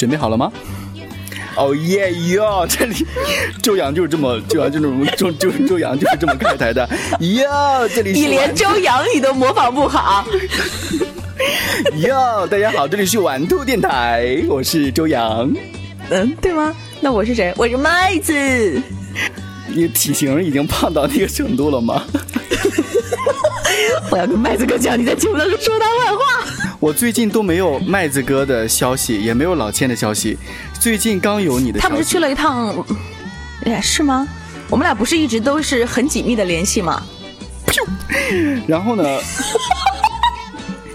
准备好了吗？哦耶哟！这里 周洋就是这么，周洋就这么，周周 周洋就是这么开台的。哟，这里是你连周洋你都模仿不好。哟，大家好，这里是玩兔电台，我是周洋。嗯，对吗？那我是谁？我是麦子。你体型已经胖到那个程度了吗？我要跟麦子哥讲，你在节目当中说他坏话。我最近都没有麦子哥的消息，也没有老千的消息。最近刚有你的消息。他不是去了一趟？哎，是吗？我们俩不是一直都是很紧密的联系吗？然后呢？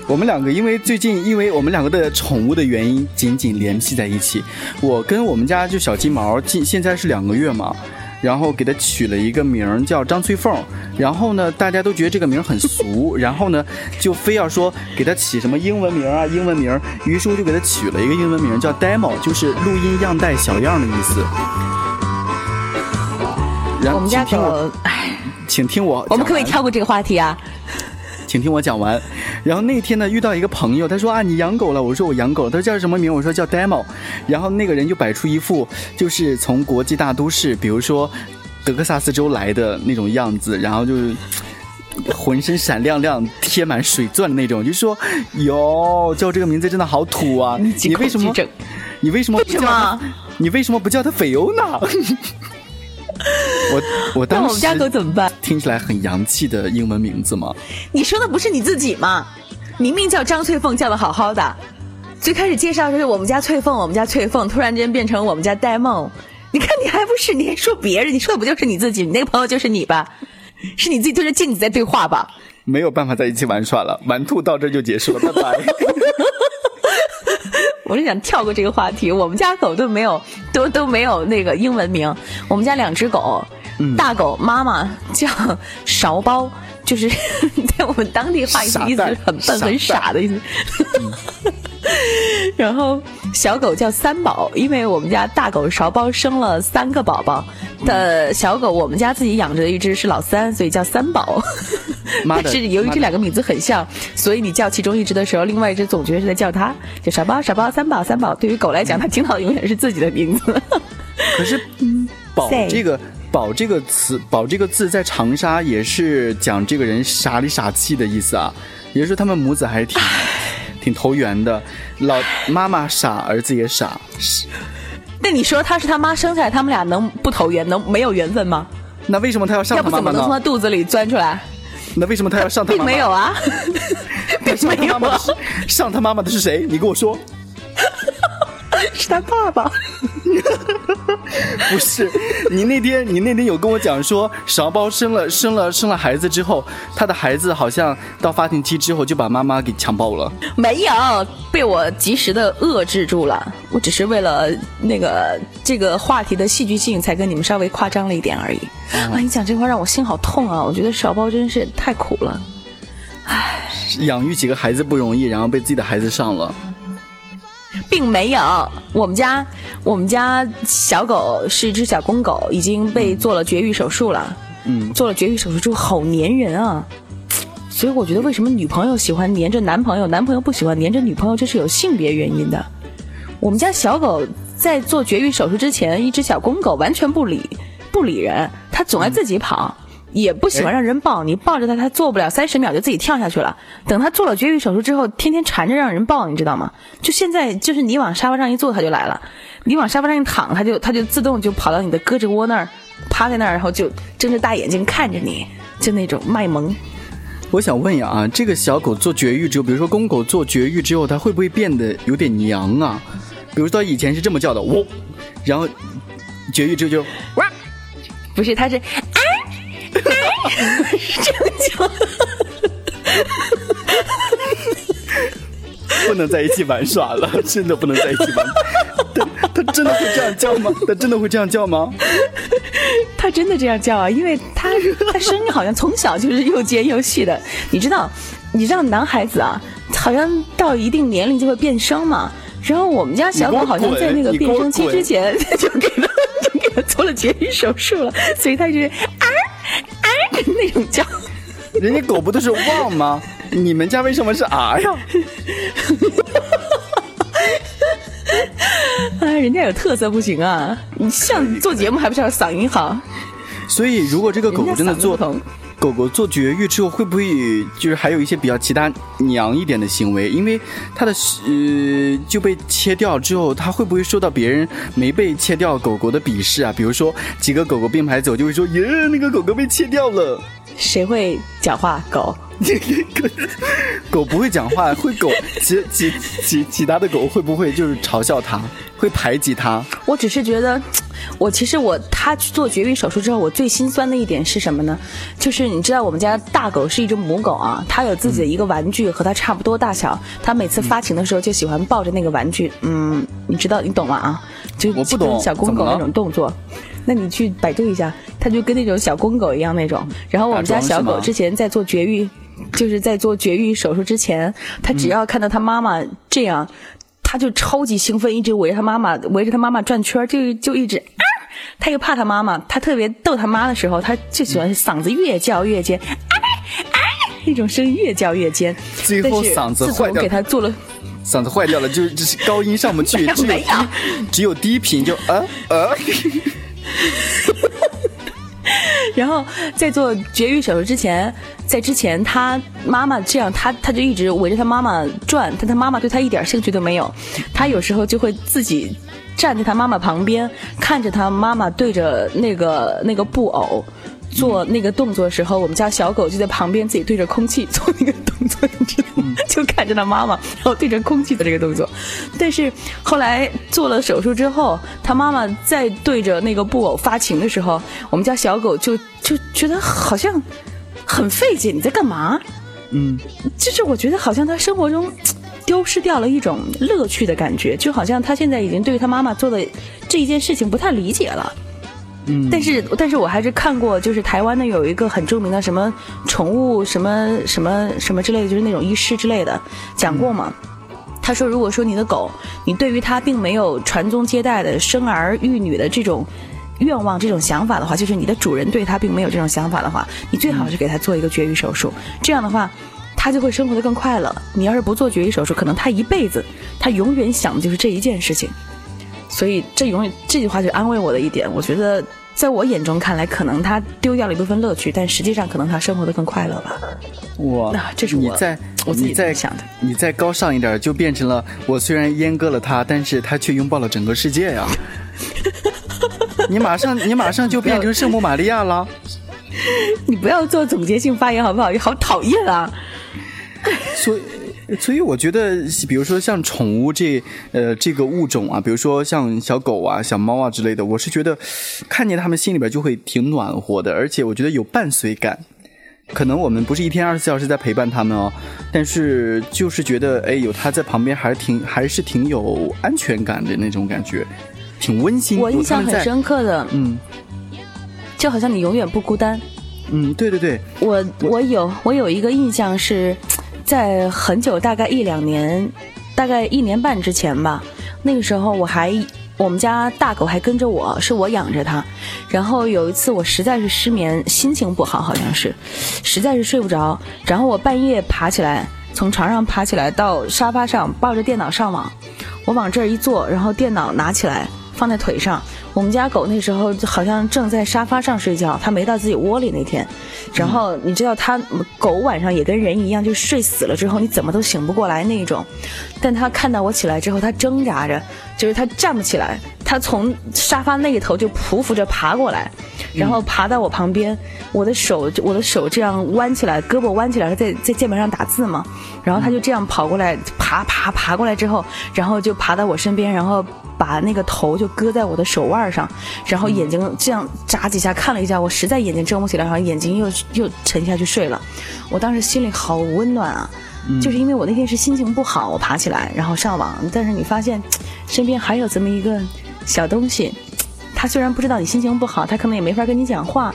我们两个因为最近因为我们两个的宠物的原因紧紧联系在一起。我跟我们家就小金毛，近现在是两个月嘛。然后给他取了一个名儿叫张翠凤，然后呢，大家都觉得这个名儿很俗，然后呢，就非要说给他起什么英文名啊，英文名，于是乎就给他取了一个英文名叫 Demo，就是录音样带小样的意思。然后我们家狗，请听我，我们可不可以跳过这个话题啊？请听我讲完，然后那天呢遇到一个朋友，他说啊你养狗了，我说我养狗，他说叫什么名？我说叫 Demo，然后那个人就摆出一副就是从国际大都市，比如说德克萨斯州来的那种样子，然后就是浑身闪亮亮、贴满水钻的那种，就说哟叫这个名字真的好土啊！你为什么？你为什么不叫？你为什么不叫他菲欧娜？我我当时我们家狗怎么办？听起来很洋气的英文名字吗？你说的不是你自己吗？明明叫张翠凤，叫的好好的。最开始介绍就是我们家翠凤，我们家翠凤，突然间变成我们家戴梦。你看你还不是你还说别人？你说的不就是你自己？你那个朋友就是你吧？是你自己对着镜子在对话吧？没有办法在一起玩耍了，玩兔到这就结束了，拜拜。我就想跳过这个话题，我们家狗都没有，都都没有那个英文名。我们家两只狗，大狗妈妈叫勺包，就是在我们当地话意思意思很笨很傻的意思。然后小狗叫三宝，因为我们家大狗勺包生了三个宝宝的小狗，我们家自己养着的一只是老三，所以叫三宝。但是由于这两个名字很像，所以你叫其中一只的时候，另外一只总觉得是在叫它，就傻包傻包三宝三宝。对于狗来讲，它听到的永远是自己的名字。可是 “宝”这个“宝”这个词，“宝”这个字在长沙也是讲这个人傻里傻气的意思啊。也就是说，他们母子还是挺挺投缘的。老妈妈傻，儿子也傻。那你说他是他妈生下来，他们俩能不投缘，能没有缘分吗？那为什么他要上他妈妈呢？要不怎么能从他肚子里钻出来？那为什么他要上他妈妈？并没有啊，并没有。上他妈妈的是谁？你跟我说。是他爸爸。不是，你那天你那天有跟我讲说，勺包生了生了生了孩子之后，他的孩子好像到发情期之后就把妈妈给强暴了。没有，被我及时的遏制住了。我只是为了那个这个话题的戏剧性，才跟你们稍微夸张了一点而已。啊，你讲这话让我心好痛啊！我觉得勺包真是太苦了。唉，养育几个孩子不容易，然后被自己的孩子上了。并没有，我们家我们家小狗是一只小公狗，已经被做了绝育手术了。嗯，做了绝育手术之后好粘人啊，所以我觉得为什么女朋友喜欢粘着男朋友，男朋友不喜欢粘着女朋友，这是有性别原因的。我们家小狗在做绝育手术之前，一只小公狗完全不理不理人，它总爱自己跑。也不喜欢让人抱，你抱着它，它做不了三十秒就自己跳下去了。等它做了绝育手术之后，天天缠着让人抱，你知道吗？就现在，就是你往沙发上一坐，它就来了；你往沙发上一躺，它就它就自动就跑到你的胳肢窝那儿，趴在那儿，然后就睁着大眼睛看着你，就那种卖萌。我想问一下啊，这个小狗做绝育之后，比如说公狗做绝育之后，它会不会变得有点娘啊？比如说以前是这么叫的，喔，然后绝育之后就哇，不是，它是。是这样叫，不能在一起玩耍了，真的不能在一起玩。他他真的会这样叫吗？他真的会这样叫吗？他真的这样叫啊，因为他他声音好像从小就是又尖又细的。你知道，你知道男孩子啊，好像到一定年龄就会变声嘛。然后我们家小狗好像在那个变声期之前就给他就给他做了绝育手术了，所以他是。那种叫，人家狗不都是汪吗？你们家为什么是啊呀？人家有特色不行啊！你像做节目还不是要嗓音好？所以如果这个狗狗真的做。狗狗做绝育之后会不会就是还有一些比较其他娘一点的行为？因为它的呃就被切掉之后，它会不会受到别人没被切掉狗狗的鄙视啊？比如说几个狗狗并排走，就会说耶，那个狗狗被切掉了。谁会讲话？狗？狗不会讲话，会狗其其其其他的狗会不会就是嘲笑它，会排挤它？我只是觉得。我其实我他去做绝育手术之后，我最心酸的一点是什么呢？就是你知道我们家大狗是一只母狗啊，它有自己的一个玩具和它差不多大小，它每次发情的时候就喜欢抱着那个玩具，嗯，你知道你懂吗？啊？就跟小公狗那种动作，那你去百度一下，它就跟那种小公狗一样那种。然后我们家小狗之前在做绝育，就是在做绝育手术之前，它只要看到它妈妈这样。它就超级兴奋，一直围着它妈妈，围着它妈妈转圈就就一直啊！它又怕它妈妈，它特别逗他妈的时候，它就喜欢嗓子越叫越尖，啊啊！那种声音越叫越尖。最后嗓子坏掉，给他做了，嗓子坏掉了，就就是高音上不去，只有只有低频，就啊啊。然后在做绝育手术之前，在之前他妈妈这样，他他就一直围着他妈妈转，但他妈妈对他一点兴趣都没有。他有时候就会自己站在他妈妈旁边，看着他妈妈对着那个那个布偶。做那个动作的时候，我们家小狗就在旁边自己对着空气做那个动作，你知道吗？就看着它妈妈，然后对着空气的这个动作。但是后来做了手术之后，它妈妈在对着那个布偶发情的时候，我们家小狗就就觉得好像很费解，你在干嘛？嗯，就是我觉得好像它生活中 丢失掉了一种乐趣的感觉，就好像他现在已经对他妈妈做的这一件事情不太理解了。嗯，但是但是我还是看过，就是台湾的有一个很著名的什么宠物什么什么什么之类的，就是那种医师之类的讲过嘛。他说，如果说你的狗，你对于它并没有传宗接代的生儿育女的这种愿望、这种想法的话，就是你的主人对它并没有这种想法的话，你最好是给它做一个绝育手术。这样的话，它就会生活的更快乐。你要是不做绝育手术，可能它一辈子，它永远想的就是这一件事情。所以这永远这句话就安慰我的一点，我觉得在我眼中看来，可能他丢掉了一部分乐趣，但实际上可能他生活的更快乐吧。我，那这是我在我自己在想的。你再高尚一点，就变成了我虽然阉割了他，但是他却拥抱了整个世界呀。你马上你马上就变成圣母玛利亚了。你不要做总结性发言好不好？好讨厌啊。所以。所以我觉得，比如说像宠物这呃这个物种啊，比如说像小狗啊、小猫啊之类的，我是觉得看见它们心里边就会挺暖和的，而且我觉得有伴随感。可能我们不是一天二十四小时在陪伴它们哦，但是就是觉得哎，有它在旁边还是挺还是挺有安全感的那种感觉，挺温馨。我印象很深刻的，嗯，就好像你永远不孤单。嗯，对对对，我我有我有一个印象是。在很久，大概一两年，大概一年半之前吧。那个时候我还，我们家大狗还跟着我，是我养着它。然后有一次我实在是失眠，心情不好，好像是，实在是睡不着。然后我半夜爬起来，从床上爬起来到沙发上，抱着电脑上网。我往这儿一坐，然后电脑拿起来放在腿上。我们家狗那时候好像正在沙发上睡觉，它没到自己窝里那天。然后你知道，它狗晚上也跟人一样，就睡死了之后你怎么都醒不过来那种。但它看到我起来之后，它挣扎着，就是它站不起来，它从沙发那一头就匍匐着爬过来，然后爬到我旁边，我的手我的手这样弯起来，胳膊弯起来在在键盘上打字嘛。然后它就这样跑过来，爬爬爬过来之后，然后就爬到我身边，然后把那个头就搁在我的手腕上，然后眼睛这样眨几下看了一下，我实在眼睛睁不起来，然后眼睛又。又沉下去睡了，我当时心里好温暖啊，就是因为我那天是心情不好，我爬起来然后上网，但是你发现身边还有这么一个小东西，他虽然不知道你心情不好，他可能也没法跟你讲话，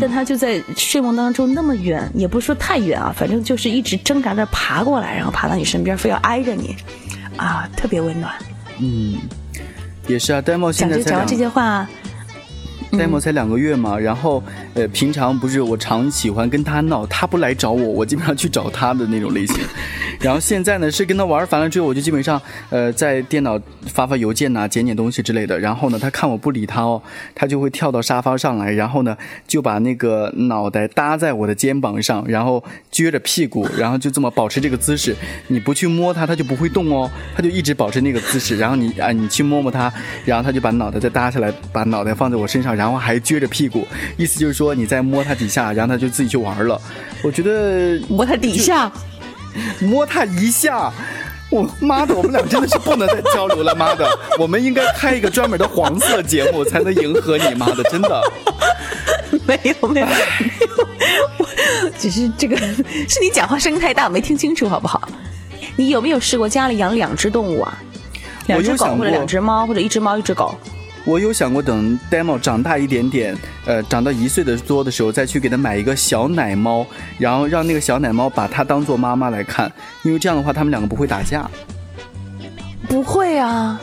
但他就在睡梦当中那么远，也不是说太远啊，反正就是一直挣扎着爬过来，然后爬到你身边，非要挨着你，啊，特别温暖。嗯，也是啊，，demo 现在讲完这些话。demo 才两个月嘛，然后呃，平常不是我常喜欢跟他闹，他不来找我，我基本上去找他的那种类型。然后现在呢，是跟他玩烦了之后，我就基本上呃在电脑发发邮件呐，捡捡东西之类的。然后呢，他看我不理他哦，他就会跳到沙发上来，然后呢就把那个脑袋搭在我的肩膀上，然后撅着屁股，然后就这么保持这个姿势。你不去摸他，他就不会动哦，他就一直保持那个姿势。然后你啊，你去摸摸他，然后他就把脑袋再搭下来，把脑袋放在我身上，然后还撅着屁股，意思就是说你在摸它底下，然后它就自己去玩了。我觉得摸它底下。摸它一下，我妈的，我们俩真的是不能再交流了，妈的，我们应该开一个专门的黄色节目才能迎合你，妈的，真的。没有没有没有，我只是这个是你讲话声音太大，没听清楚，好不好？你有没有试过家里养两只动物啊？两只狗或者两只猫，或者一只猫一只狗？我有想过等 demo 长大一点点，呃，长到一岁的多的时候，再去给他买一个小奶猫，然后让那个小奶猫把它当做妈妈来看，因为这样的话，他们两个不会打架。不会啊，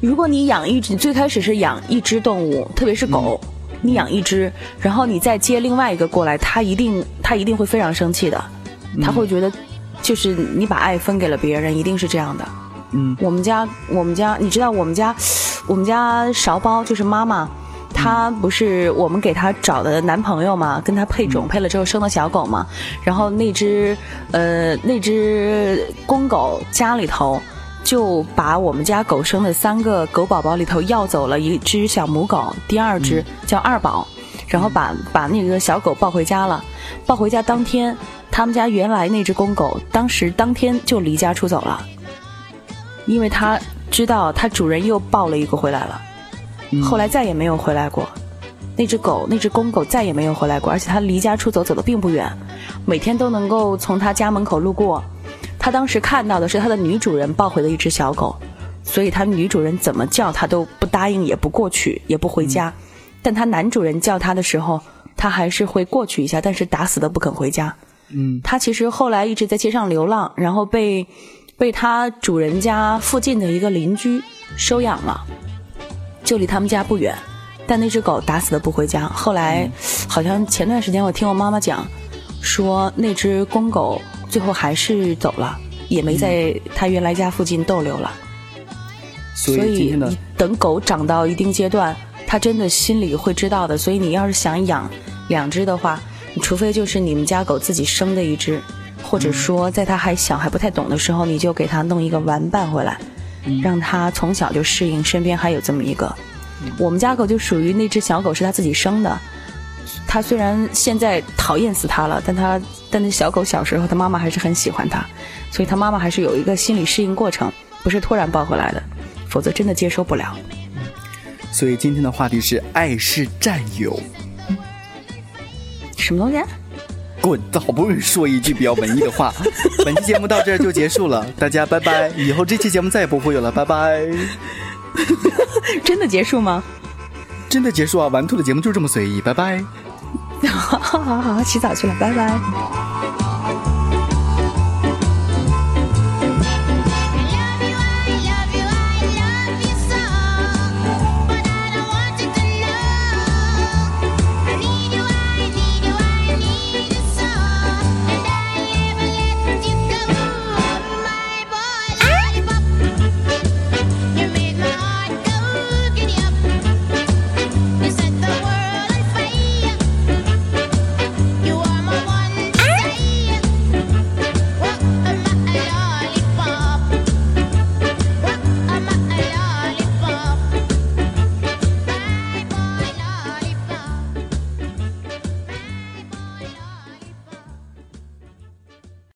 如果你养一只，最开始是养一只动物，特别是狗，你养一只，然后你再接另外一个过来，它一定它一定会非常生气的，他会觉得就是你把爱分给了别人，一定是这样的。嗯，我们家我们家，你知道我们家。我们家勺包就是妈妈，她不是我们给她找的男朋友嘛，跟她配种配了之后生了小狗嘛，然后那只呃那只公狗家里头就把我们家狗生的三个狗宝宝里头要走了一只小母狗，第二只叫二宝，然后把把那个小狗抱回家了，抱回家当天，他们家原来那只公狗当时当天就离家出走了，因为它。知道它主人又抱了一个回来了，后来再也没有回来过。那只狗，那只公狗再也没有回来过，而且它离家出走走的并不远，每天都能够从他家门口路过。他当时看到的是他的女主人抱回的一只小狗，所以他女主人怎么叫他都不答应，也不过去，也不回家。但他男主人叫他的时候，他还是会过去一下，但是打死都不肯回家。嗯，他其实后来一直在街上流浪，然后被。被他主人家附近的一个邻居收养了，就离他们家不远。但那只狗打死的不回家。后来好像前段时间我听我妈妈讲，说那只公狗最后还是走了，也没在它原来家附近逗留了。所以你等狗长到一定阶段，它真的心里会知道的。所以你要是想养两只的话，除非就是你们家狗自己生的一只。或者说，在他还小还不太懂的时候，你就给他弄一个玩伴回来，让他从小就适应身边还有这么一个。我们家狗就属于那只小狗是他自己生的，他虽然现在讨厌死他了，但他但那小狗小时候他妈妈还是很喜欢他，所以他妈妈还是有一个心理适应过程，不是突然抱回来的，否则真的接受不了。所以今天的话题是爱是占有，什么东西？滚！好不容易说一句比较文艺的话，本期节目到这儿就结束了，大家拜拜！以后这期节目再也不会有了，拜拜！真的结束吗？真的结束啊！玩兔的节目就这么随意，拜拜！好 好好，洗澡去了，拜拜。